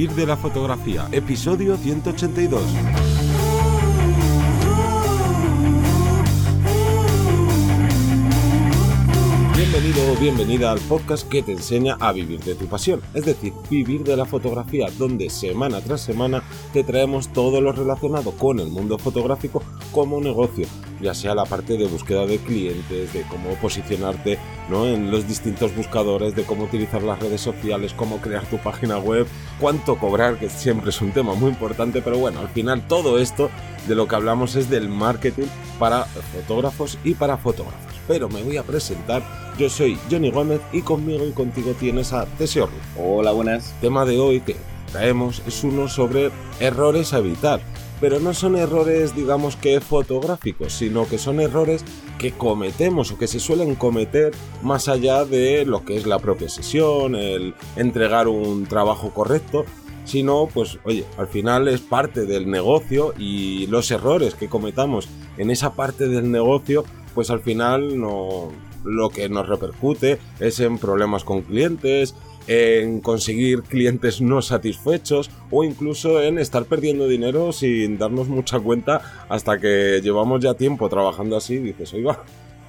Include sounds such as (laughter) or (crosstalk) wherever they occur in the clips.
De la fotografía, episodio 182. Bienvenido o bienvenida al podcast que te enseña a vivir de tu pasión, es decir, vivir de la fotografía, donde semana tras semana te traemos todo lo relacionado con el mundo fotográfico como negocio, ya sea la parte de búsqueda de clientes, de cómo posicionarte ¿no? en los distintos buscadores, de cómo utilizar las redes sociales, cómo crear tu página web, cuánto cobrar, que siempre es un tema muy importante, pero bueno, al final todo esto de lo que hablamos es del marketing para fotógrafos y para fotógrafos. Pero me voy a presentar, yo soy Johnny Gómez y conmigo y contigo tienes a Teseo Hola, buenas. Tema de hoy que traemos es uno sobre errores a evitar pero no son errores digamos que fotográficos, sino que son errores que cometemos o que se suelen cometer más allá de lo que es la propia sesión, el entregar un trabajo correcto, sino pues oye, al final es parte del negocio y los errores que cometamos en esa parte del negocio, pues al final no lo que nos repercute es en problemas con clientes, en conseguir clientes no satisfechos o incluso en estar perdiendo dinero sin darnos mucha cuenta hasta que llevamos ya tiempo trabajando así y dices, oiga,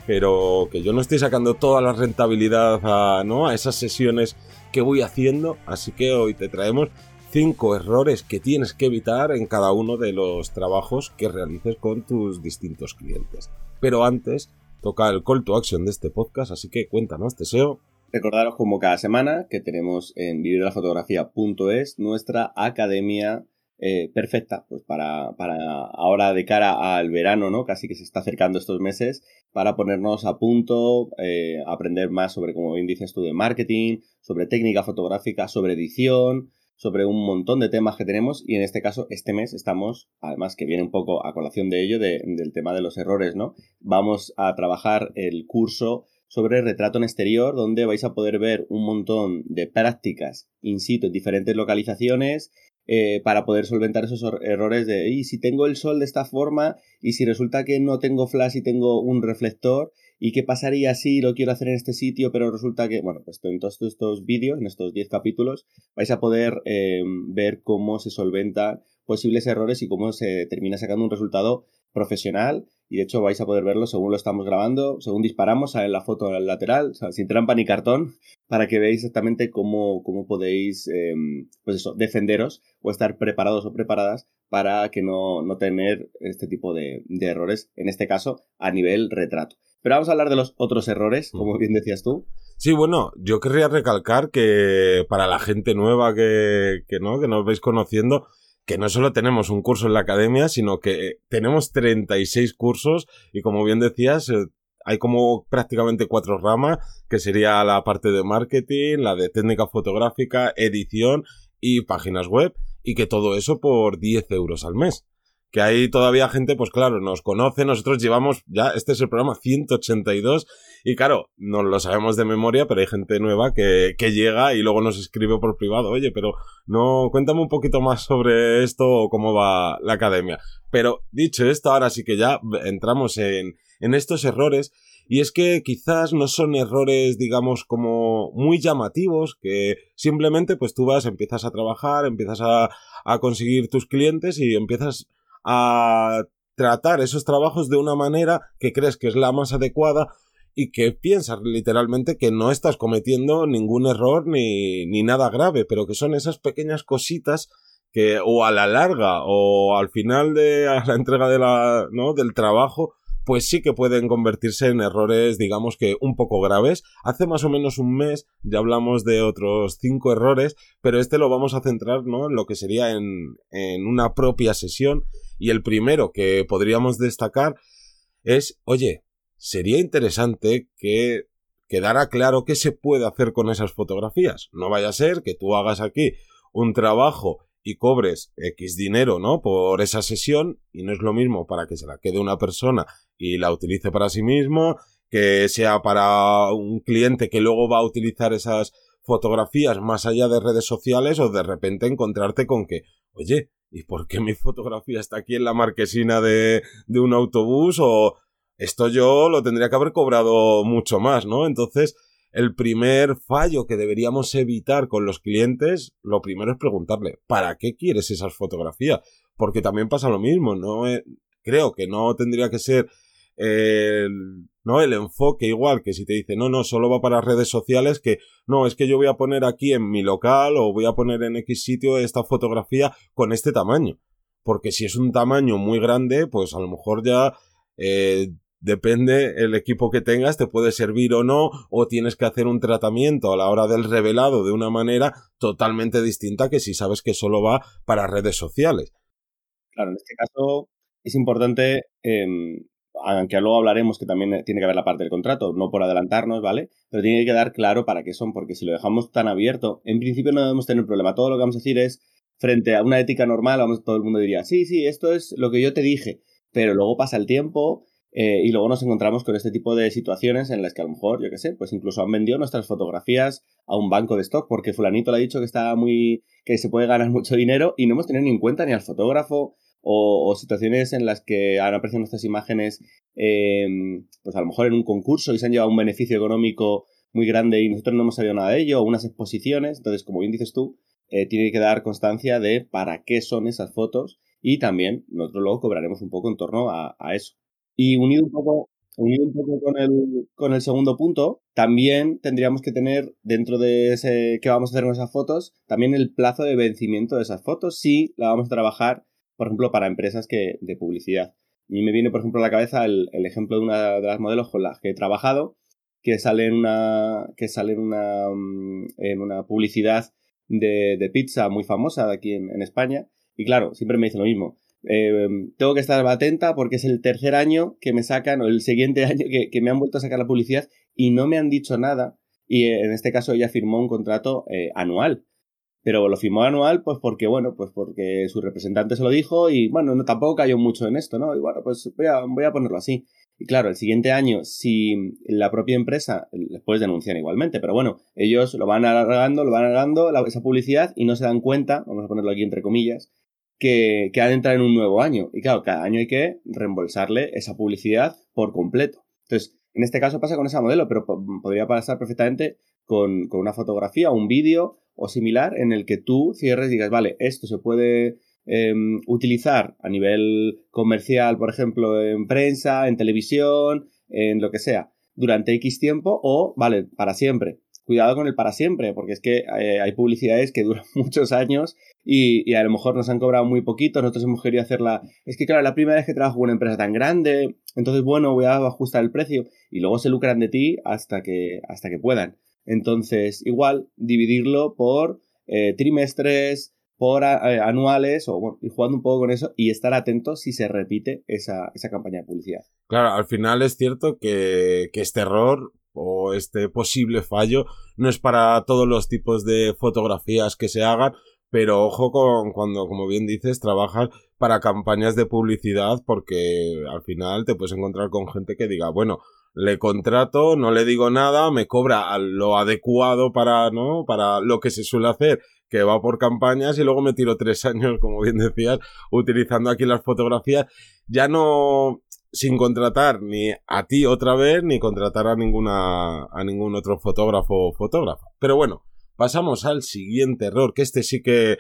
pero que yo no estoy sacando toda la rentabilidad a, ¿no? a esas sesiones que voy haciendo, así que hoy te traemos cinco errores que tienes que evitar en cada uno de los trabajos que realices con tus distintos clientes. Pero antes toca el call to action de este podcast, así que cuéntanos, Teseo, Recordaros como cada semana que tenemos en vivirdelafotografía.es nuestra academia eh, perfecta pues para, para ahora de cara al verano, ¿no? Casi que se está acercando estos meses para ponernos a punto, eh, aprender más sobre, como bien dices tú, de marketing, sobre técnica fotográfica, sobre edición, sobre un montón de temas que tenemos y en este caso este mes estamos, además que viene un poco a colación de ello, del tema de los errores, ¿no? Vamos a trabajar el curso sobre retrato en exterior, donde vais a poder ver un montón de prácticas in situ en diferentes localizaciones eh, para poder solventar esos errores de, y si tengo el sol de esta forma y si resulta que no tengo flash y tengo un reflector, ¿y qué pasaría si lo quiero hacer en este sitio, pero resulta que, bueno, pues en todos estos vídeos, en estos 10 capítulos, vais a poder eh, ver cómo se solventan posibles errores y cómo se termina sacando un resultado profesional y de hecho vais a poder verlo según lo estamos grabando, según disparamos, en la foto al lateral, sin trampa ni cartón, para que veáis exactamente cómo, cómo podéis, em, pues eso, defenderos o estar preparados o preparadas para que no, no tener este tipo de, de, errores, en este caso, a nivel retrato. Pero vamos a hablar de los otros errores, mm. como bien decías tú. Sí, bueno, yo querría recalcar que para la gente nueva que, que no, que nos veis conociendo, que no solo tenemos un curso en la academia, sino que tenemos 36 cursos y como bien decías, eh, hay como prácticamente cuatro ramas, que sería la parte de marketing, la de técnica fotográfica, edición y páginas web, y que todo eso por 10 euros al mes que hay todavía gente, pues claro, nos conoce, nosotros llevamos ya, este es el programa 182 y claro, no lo sabemos de memoria, pero hay gente nueva que, que llega y luego nos escribe por privado, oye, pero no, cuéntame un poquito más sobre esto o cómo va la academia. Pero dicho esto, ahora sí que ya entramos en, en estos errores y es que quizás no son errores, digamos, como muy llamativos, que simplemente pues tú vas, empiezas a trabajar, empiezas a, a conseguir tus clientes y empiezas a tratar esos trabajos de una manera que crees que es la más adecuada y que piensas literalmente que no estás cometiendo ningún error ni, ni nada grave, pero que son esas pequeñas cositas que o a la larga o al final de la entrega de la, ¿no? del trabajo pues sí que pueden convertirse en errores, digamos que un poco graves. Hace más o menos un mes ya hablamos de otros cinco errores, pero este lo vamos a centrar, ¿no? En lo que sería en, en una propia sesión. Y el primero que podríamos destacar es, oye, sería interesante que quedara claro qué se puede hacer con esas fotografías. No vaya a ser que tú hagas aquí un trabajo y cobres X dinero, ¿no? Por esa sesión y no es lo mismo para que se la quede una persona y la utilice para sí mismo, que sea para un cliente que luego va a utilizar esas fotografías más allá de redes sociales o de repente encontrarte con que, oye, ¿y por qué mi fotografía está aquí en la marquesina de, de un autobús? O esto yo lo tendría que haber cobrado mucho más, ¿no? Entonces, el primer fallo que deberíamos evitar con los clientes, lo primero es preguntarle, ¿para qué quieres esas fotografías? Porque también pasa lo mismo, ¿no? Eh, creo que no tendría que ser el, ¿no? El enfoque igual que si te dice, no, no, solo va para redes sociales, que no, es que yo voy a poner aquí en mi local o voy a poner en X sitio esta fotografía con este tamaño. Porque si es un tamaño muy grande, pues a lo mejor ya eh, depende el equipo que tengas, te puede servir o no, o tienes que hacer un tratamiento a la hora del revelado de una manera totalmente distinta que si sabes que solo va para redes sociales. Claro, en este caso es importante em, aunque luego hablaremos que también tiene que haber la parte del contrato, no por adelantarnos, ¿vale? Pero tiene que quedar claro para qué son, porque si lo dejamos tan abierto, en principio no debemos tener problema. Todo lo que vamos a decir es, frente a una ética normal, vamos, todo el mundo diría, sí, sí, esto es lo que yo te dije, pero luego pasa el tiempo eh, y luego nos encontramos con este tipo de situaciones en las que a lo mejor, yo qué sé, pues incluso han vendido nuestras fotografías a un banco de stock porque fulanito le ha dicho que está muy, que se puede ganar (laughs) mucho dinero y no hemos tenido ni en cuenta ni al fotógrafo, o, situaciones en las que han aparecido nuestras imágenes, em, pues a lo mejor en un concurso y se han llevado un beneficio económico muy grande y nosotros no hemos sabido nada de ello, o unas exposiciones. Entonces, como bien dices tú, eh, tiene que dar constancia de para qué son esas fotos y también nosotros luego cobraremos un poco en torno a, eso. Y unido un poco, unido un poco con el, con el segundo punto, también tendríamos que tener dentro de ese que vamos a hacer con esas fotos, también el plazo de vencimiento de esas fotos si la vamos a trabajar por ejemplo, para empresas que, de publicidad. Y me viene, por ejemplo, a la cabeza el, ejemplo de una de las modelos con las que he trabajado, que sale en una, que sale en una, mm, en una publicidad de, pizza muy famosa de aquí en, España. Y claro, siempre me dice lo mismo. Eh, tengo que estar atenta porque es el tercer año que me sacan, o el siguiente (laughs) año que, me han vuelto a sacar la publicidad y no me han dicho nada. Y en este caso ella firmó un contrato eh, anual pero lo firmó anual pues porque, bueno, pues porque su representante se lo dijo y, bueno, no, tampoco cayó mucho en esto, ¿no? Y bueno, pues voy a, voy a ponerlo así. Y claro, el siguiente año, si la propia empresa, les puedes denunciar igualmente, pero bueno, ellos lo van alargando, lo van alargando, esa publicidad, y no se dan cuenta, vamos a ponerlo aquí entre comillas, que, que han entrado en un nuevo año. Y claro, cada año hay que reembolsarle esa publicidad por completo. Entonces, en este caso pasa con ese modelo, pero podría pasar perfectamente con, con una fotografía, un vídeo o similar en el que tú cierres y digas, vale, esto se puede em, utilizar a nivel comercial, por ejemplo, en prensa, en televisión, en lo que sea, durante X tiempo o, vale, para siempre. Cuidado con el para siempre, porque es que eh, hay publicidades que duran (laughs) muchos años y, y, a lo mejor nos han cobrado muy poquito, nosotros hemos querido hacerla... Es que claro, la primera vez que trabajo con una empresa tan grande, entonces bueno, voy a ajustar el precio y luego se lucran de ti hasta que, hasta que puedan. Entonces, igual, dividirlo por eh, trimestres, por eh, anuales, o bueno, ir jugando un poco con eso y estar atento si se repite esa, esa campaña de publicidad. Claro, al final es cierto que, que este error o este posible fallo no es para todos los tipos de fotografías que se hagan, pero ojo con cuando, como bien dices, trabajas para campañas de publicidad porque al final te puedes encontrar con gente que diga, bueno, le contrato, no le digo nada, me cobra lo adecuado para, ¿no? Para lo que se suele hacer, que va por campañas y luego me tiro tres (laughs) años, como bien decías, utilizando aquí las fotografías, ya no sin contratar ni a ti otra vez, ni contratar a ninguna, a ningún otro fotógrafo o fotógrafa. Pero bueno, pasamos al siguiente error, que este sí que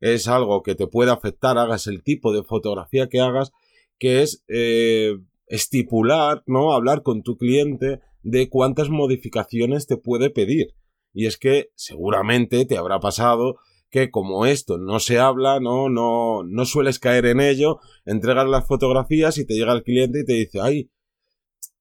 es algo que te puede afectar, hagas el tipo de fotografía que hagas, que es eh, estipular, ¿no? Hablar con tu cliente de cuántas modificaciones te puede pedir. Y es que seguramente te habrá pasado que como esto no se habla, no, no, no sueles caer en ello, entregas las fotografías y te llega el cliente y te dice, ay,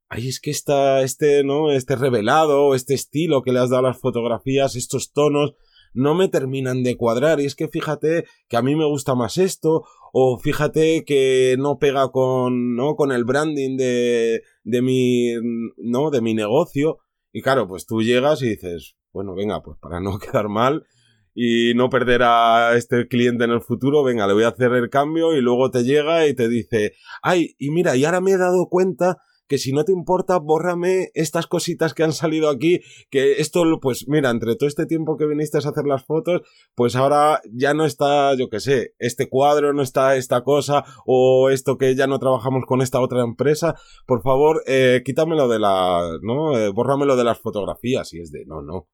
ay, es que está este, ¿no? Este revelado, este estilo que le has dado a las fotografías, estos tonos, no me terminan de cuadrar. Y es que fíjate que a mí me gusta más esto, o fíjate que no pega con, ¿no? Con el branding de, de mi, ¿no? De mi negocio. Y claro, pues tú llegas y dices, bueno, venga, pues para no (laughs) quedar mal y no perder a este cliente en el futuro, venga, le voy a hacer el cambio y luego te llega y te dice, ay, y mira, y ahora me he dado cuenta que si no te importa, bórrame estas cositas que han salido aquí, que esto, pues mira, entre todo este tiempo que viniste a hacer las fotos, pues ahora ya no está, yo qué sé, este cuadro, no está esta cosa, o esto que ya no trabajamos con esta otra empresa, por favor, eh, quítamelo de la, ¿no? Eh, bórramelo de las fotografías, y es de, no, no.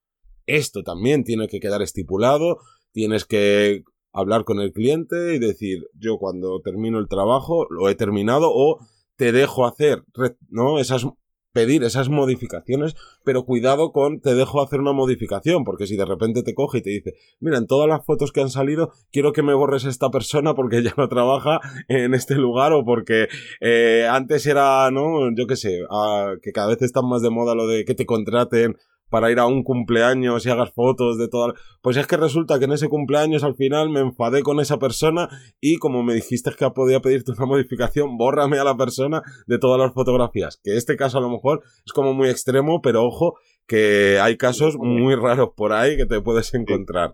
Esto también tiene que quedar estipulado, tienes que hablar con el cliente y decir, yo cuando termino el trabajo lo he terminado o te dejo hacer, ¿no? Esas pedir esas modificaciones, pero cuidado con te dejo hacer una modificación, porque si de repente te coge y te dice, mira, en todas las fotos que han salido, quiero que me borres esta persona porque ya no trabaja en este lugar o porque eh, antes era, ¿no? Yo qué sé, que cada vez está más de moda lo de que te contraten para ir a un cumpleaños y hagas fotos de todas. Pues es que resulta que en ese cumpleaños al final me enfadé con esa persona y como me dijiste que podía pedirte una (laughs) modificación, bórrame a la persona de todas las fotografías. Que este caso a lo mejor es como muy extremo, pero ojo que hay casos muy raros por ahí que te puedes encontrar.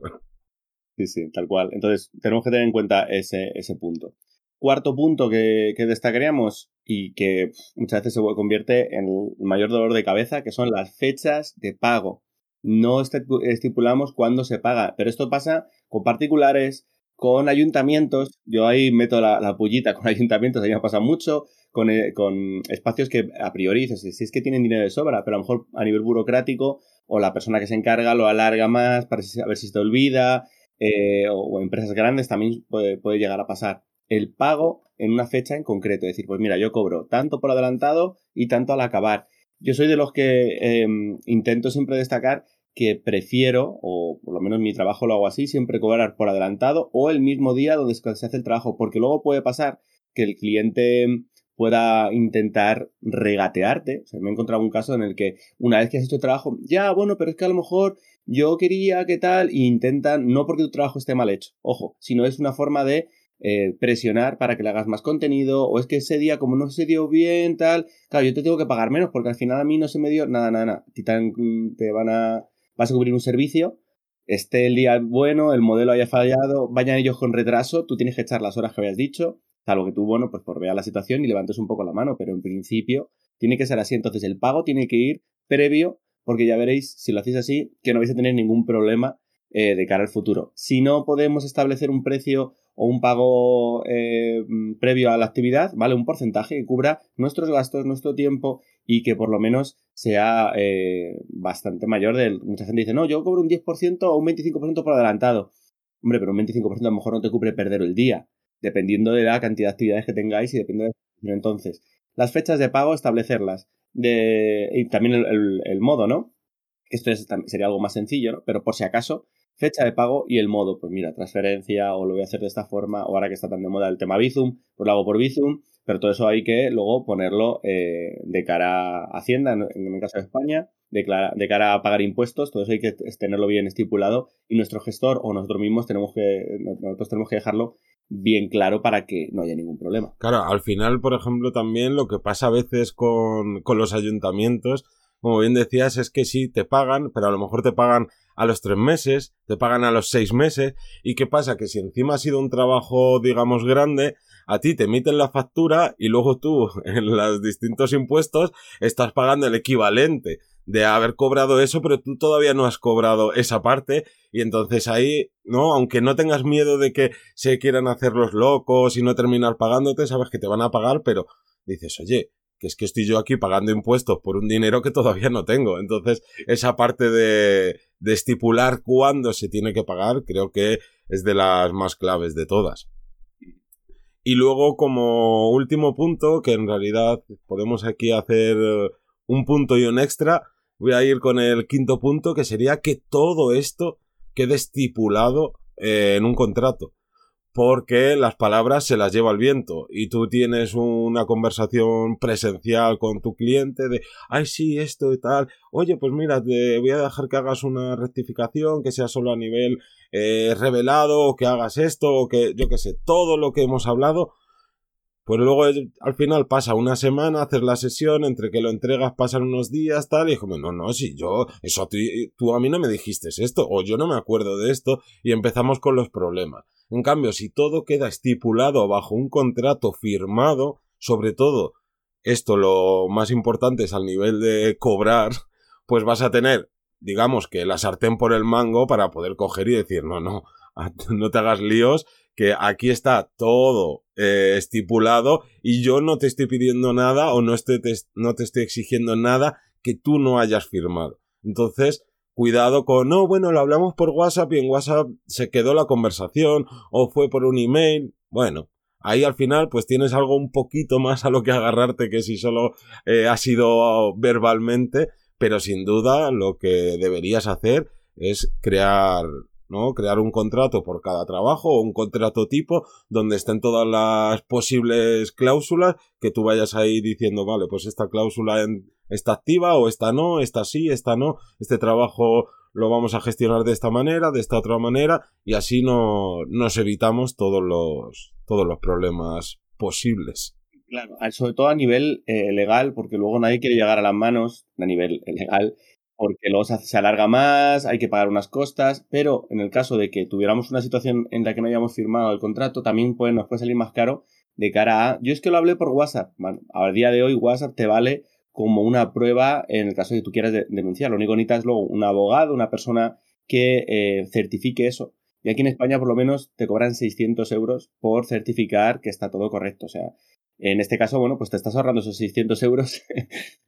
Sí, sí, tal cual. Entonces tenemos que tener en cuenta ese, ese punto. Cuarto punto que, destacaríamos y que muchas veces se convierte en el mayor dolor de cabeza, que son las fechas de pago. No estipulamos cuándo se paga, pero esto pasa con particulares, con ayuntamientos. Yo ahí meto la, la pullita con (laughs) ayuntamientos, ahí me pasa mucho, con, eh, espacios que a priori si es que tienen dinero de sobra, pero a lo mejor a nivel burocrático o la persona que se encarga lo alarga más para ver si se te olvida, eh, o, empresas grandes también puede, puede llegar a pasar el pago en una fecha en concreto. Es decir, pues mira, yo cobro tanto por adelantado y tanto al acabar. Yo soy de los que em, intento siempre destacar que prefiero, o por lo menos mi trabajo lo hago así, siempre cobrar por adelantado o el mismo día donde se hace el trabajo, porque luego puede pasar que el cliente pueda intentar regatearte. O sea, me he encontrado un caso en el que una vez que has hecho el trabajo, ya, bueno, pero es que a lo mejor yo quería que tal, e intentan, no porque tu trabajo esté mal hecho, ojo, sino es una forma de eh, presionar para que le hagas más contenido, o es que ese día como no se dio bien, tal, claro, yo te tengo que pagar menos porque al final a mí no se me dio nada, nada, nada. Te, van a, vas a cubrir un servicio, esté el día bueno, el modelo haya fallado, vayan ellos con retraso, tú tienes que echar las horas que habías dicho, salvo que tú, bueno, pues por ver la situación y levantes un poco la mano, pero en principio tiene que ser así. Entonces el pago tiene que ir previo, porque ya veréis, si lo hacéis así, que no vais a tener ningún problema eh, de cara al futuro. Si no podemos establecer un precio o un pago eh, previo a la actividad, ¿vale? Un porcentaje que cubra nuestros gastos, nuestro tiempo y que por lo menos sea eh, bastante mayor del... Mucha gente dice, no, yo cobro un 10% o un 25% por adelantado. Hombre, pero un 25% a lo mejor no te cubre perder el día, dependiendo de la cantidad de actividades que tengáis y dependiendo de... Entonces, las fechas de pago, establecerlas. De... Y también el, modo, ¿no? Esto sería algo más sencillo, ¿no? Pero por si acaso, fecha de pago y el modo. Pues mira, transferencia o lo voy a hacer de esta forma, o ahora que está tan de moda el tema Bizum, pues lo hago por Bizum, pero todo eso hay que luego ponerlo eh, de cara a Hacienda, en, el caso de España, de, de, cara a pagar impuestos, todo eso hay que tenerlo bien estipulado y nuestro gestor o nosotros mismos tenemos que, nosotros tenemos que dejarlo bien claro para que no haya ningún problema. Claro, al final, por ejemplo, también lo que pasa a veces con, con los ayuntamientos, como bien decías, es que sí, te pagan, pero a lo mejor te pagan a los tres meses, te pagan a los seis meses, y qué pasa, que si encima ha sido un trabajo, digamos, grande, a ti te emiten la factura y luego tú, (laughs) en los distintos impuestos, estás pagando el equivalente de haber cobrado eso, pero tú todavía no has cobrado esa parte, y entonces ahí, ¿no? Aunque no tengas miedo de que se quieran hacer los locos y no terminar pagándote, sabes que te van a pagar, pero dices, oye, que es que estoy yo aquí pagando impuestos por un dinero que todavía no tengo. Entonces, esa parte de, de estipular cuándo se tiene que pagar, creo que es de las más claves de todas. Y luego, como último punto, que en realidad podemos aquí hacer un punto y un extra, voy a ir con el quinto punto, que sería que todo esto quede estipulado eh, en un contrato porque las palabras se las lleva el viento y tú tienes una conversación presencial con tu cliente de, ay, sí, esto y tal, oye, pues mira, te voy a dejar que hagas una rectificación, que sea solo a nivel eh, revelado, o que hagas esto, o que, yo qué sé, todo lo que hemos hablado, pues luego al final pasa una semana, haces la sesión, entre que lo entregas pasan unos días, tal, y dijo, no, no, si yo, eso tú a mí no me dijiste esto, o yo no me acuerdo de esto, y empezamos con los problemas. En cambio, si todo queda estipulado bajo un contrato firmado, sobre todo esto lo más importante es al nivel de cobrar, pues vas a tener, digamos que la sartén por el mango para poder coger y decir, no, no, (laughs) no te hagas líos, que aquí está todo eh, estipulado y yo no te estoy pidiendo nada o no, estoy, no te estoy exigiendo nada que tú no hayas firmado. Entonces, cuidado con, no, bueno, lo hablamos por WhatsApp y en WhatsApp se quedó la conversación o fue por un email. Bueno, ahí al final pues tienes algo un poquito más a lo que agarrarte que si solo eh, ha sido verbalmente, pero sin duda lo que deberías hacer es crear ¿no? Crear un contrato por cada trabajo o un contrato tipo donde estén todas las posibles cláusulas que tú vayas ahí diciendo, vale, pues esta cláusula está activa o esta no, esta sí, esta no, este trabajo lo vamos a gestionar de esta manera, de esta otra manera y así no nos evitamos todos los todos los problemas posibles. Claro, sobre todo a nivel eh, legal, porque luego nadie quiere llegar a las manos a nivel legal porque luego se alarga más, hay que pagar unas costas, pero en el caso de que tuviéramos una situación en la que no hayamos firmado el contrato, también puede, nos puede salir más caro de cara a... Yo es que lo hablé por WhatsApp. Bueno, a día de hoy WhatsApp te vale como una prueba en el caso de que tú quieras denunciar. Lo único que necesitas es luego un abogado, una persona que eh, certifique eso. Y aquí en España por lo menos te cobran 600 euros por certificar que está todo correcto. O sea, en este caso, bueno, pues te estás ahorrando esos 600 euros. (laughs)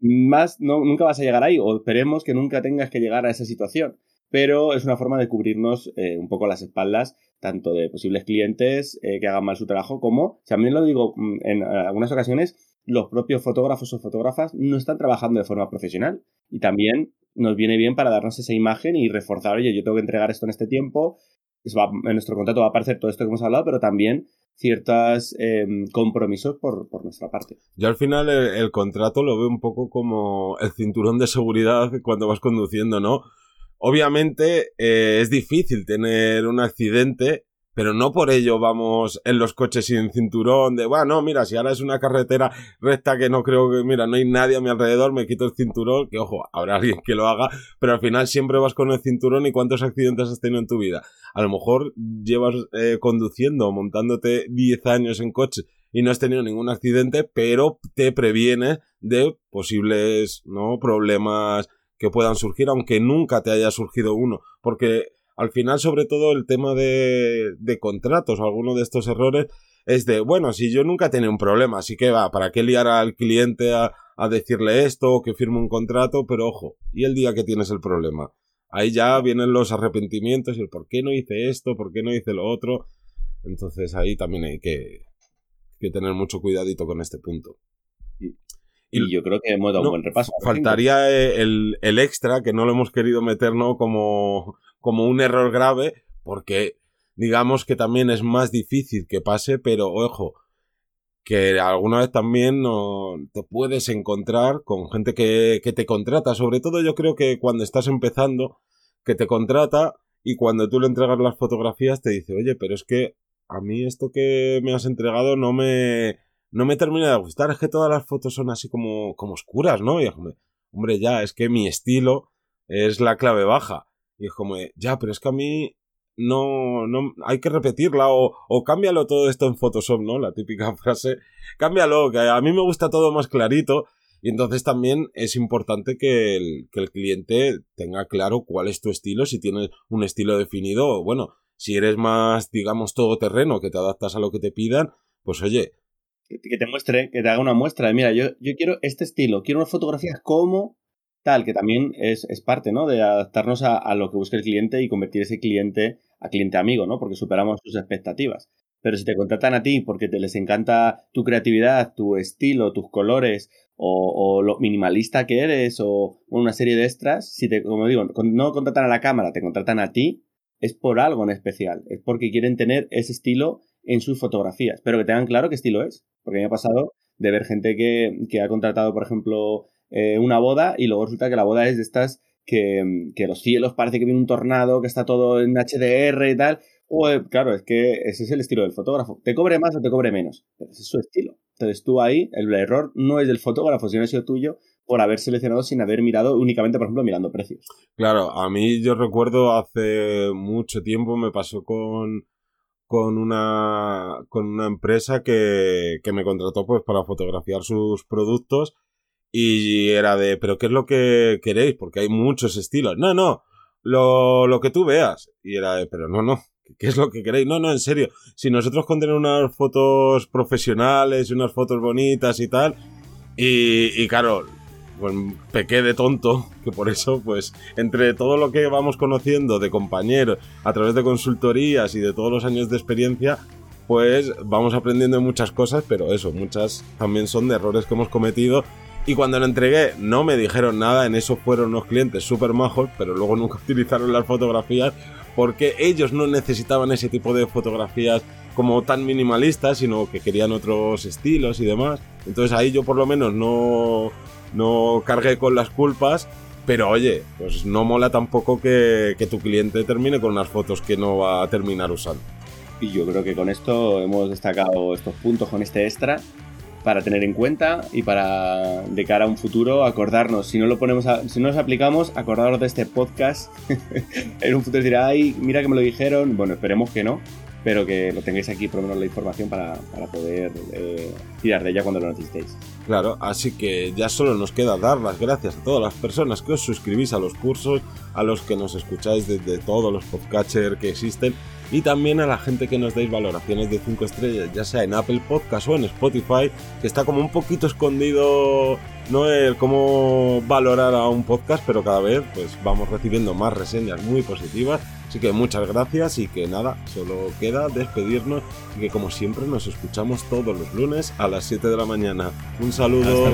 Más no, nunca vas a llegar ahí, o esperemos que nunca tengas que llegar a esa situación. Pero es una forma de cubrirnos eh, un poco las espaldas, tanto de posibles clientes eh, que hagan mal su trabajo, como, también lo digo mm, en algunas ocasiones, los propios fotógrafos o fotógrafas no están trabajando de forma profesional. Y también nos viene bien para darnos esa imagen y reforzar, oye, yo tengo que entregar esto en este tiempo, en nuestro contrato va a aparecer todo esto que hemos hablado, pero también ciertos em, compromisos por, nuestra parte. Yo al final el, contrato lo veo un poco como el cinturón de seguridad cuando vas conduciendo, ¿no? Obviamente eh, es difícil tener un accidente pero no por ello vamos en los coches sin cinturón de, bueno, mira, si ahora es una carretera recta que no creo que, mira, no hay nadie a mi alrededor, me quito el cinturón, que ojo, habrá alguien que lo haga, pero al final siempre vas con el cinturón y cuántos accidentes has tenido en tu vida. A lo mejor llevas eh, conduciendo, montándote 10 años en coche y no has tenido ningún accidente, pero te previene de posibles, ¿no? Problemas que puedan surgir, aunque nunca te haya surgido uno, porque al final, sobre todo, el tema de, de contratos o alguno de estos errores es de, bueno, si yo nunca tenido un problema, así que va, ¿para qué liar al cliente a, a decirle esto o que firme un contrato? Pero ojo, ¿y el día que tienes el problema? Ahí ya vienen los arrepentimientos y el por qué no hice esto, por qué no hice lo otro. Entonces ahí también hay que, que tener mucho cuidadito con este punto. Y, yo creo que hemos dado un buen repaso. Faltaría el, el, extra, que no lo hemos querido meter ¿no? como, como un error grave, porque digamos que también es más difícil que pase, pero ojo, que alguna vez también no, te puedes encontrar con gente que, que te contrata, sobre todo yo creo que cuando estás empezando, que te contrata y cuando tú le entregas las fotografías te dice, oye, pero es que a mí esto que me has entregado no me, no me termina de gustar, es que todas las fotos son así como, como oscuras, ¿no? Y hombre, ya, es que mi estilo es la clave baja. Y es como, ya, pero es que a mí no, no, hay que repetirla o, o cámbialo todo esto en Photoshop, ¿no? La típica (laughs) frase, cámbialo, que a mí me gusta todo más clarito. Y entonces también es importante que el, que el cliente tenga claro cuál es tu estilo, si tienes un estilo definido, bueno, si eres más, digamos, todoterreno, que te adaptas a lo que te pidan, pues oye. Que te muestre, que te haga una muestra mira, yo, yo quiero este estilo, quiero unas fotografías como tal, que también es, parte, ¿no? De adaptarnos a, lo que busca el cliente y convertir ese cliente a cliente amigo, ¿no? Porque superamos sus expectativas. Pero si te contratan a ti porque te les encanta tu creatividad, tu estilo, tus colores, o, lo minimalista que eres, o una serie de extras, si te, como digo, no contratan a la cámara, te contratan a ti, es por algo en especial. Es porque quieren tener ese estilo en sus fotografías. Pero que tengan claro qué estilo es. Porque me ha pasado de ver gente que, que ha contratado, por ejemplo, eh, una boda y luego resulta que la boda es de estas que, que, los cielos parece que viene un tornado, que está todo en HDR y tal. O, claro, es que ese es el estilo del fotógrafo. Te cobre más o te cobre menos. Pero ese es su estilo. Entonces tú ahí, el error no es del fotógrafo, sino ha sido tuyo por haber seleccionado sin haber mirado únicamente, por ejemplo, mirando precios. Claro, a mí yo recuerdo hace mucho tiempo me pasó con, con una, con una empresa que, que me contrató pues para fotografiar sus productos y era de, pero ¿qué es lo que queréis? Porque hay muchos estilos. No, no, lo, lo que tú veas. Y era de, pero no, no, ¿qué es lo que queréis? No, no, en serio. Si nosotros con unas fotos profesionales y unas fotos bonitas y tal, y, y claro, pues pequé de tonto, que por eso, pues, entre todo lo que vamos conociendo de compañeros, a través de consultorías y de todos los años de experiencia, pues vamos aprendiendo muchas cosas, pero eso, muchas también son de errores que hemos cometido. Y cuando lo entregué, no me dijeron nada, en eso fueron unos clientes súper majos, pero luego nunca (laughs) utilizaron las fotografías porque ellos no necesitaban ese tipo de fotografías como tan minimalistas, sino que querían otros estilos y demás. Entonces ahí yo por lo menos no, no cargué con las culpas, pero oye, pues no mola tampoco que, que tu cliente termine con unas fotos que no va a terminar usando. Y yo creo que con esto hemos destacado estos puntos con este extra para tener en cuenta y para de cara a un futuro acordarnos. Si no lo ponemos, si no nos aplicamos, acordaros de este podcast. (laughs) en un futuro dirá, ay, mira que me lo dijeron. Bueno, esperemos que no, pero que lo tengáis aquí por lo menos la información para, para poder eh, tirar de ella cuando lo necesitéis. Claro, así que ya solo nos queda dar las gracias a todas las personas que os suscribís a los cursos, a los que nos escucháis desde todos los podcatchers que existen y también a la gente que nos dais valoraciones de 5 estrellas, ya sea en Apple Podcast o en Spotify, que está como un poquito escondido no el cómo valorar a un podcast, pero cada vez pues vamos recibiendo más reseñas muy positivas. Así que muchas gracias y que nada, solo queda despedirnos y que como siempre nos escuchamos todos los lunes a las 7 de la mañana. Un saludo.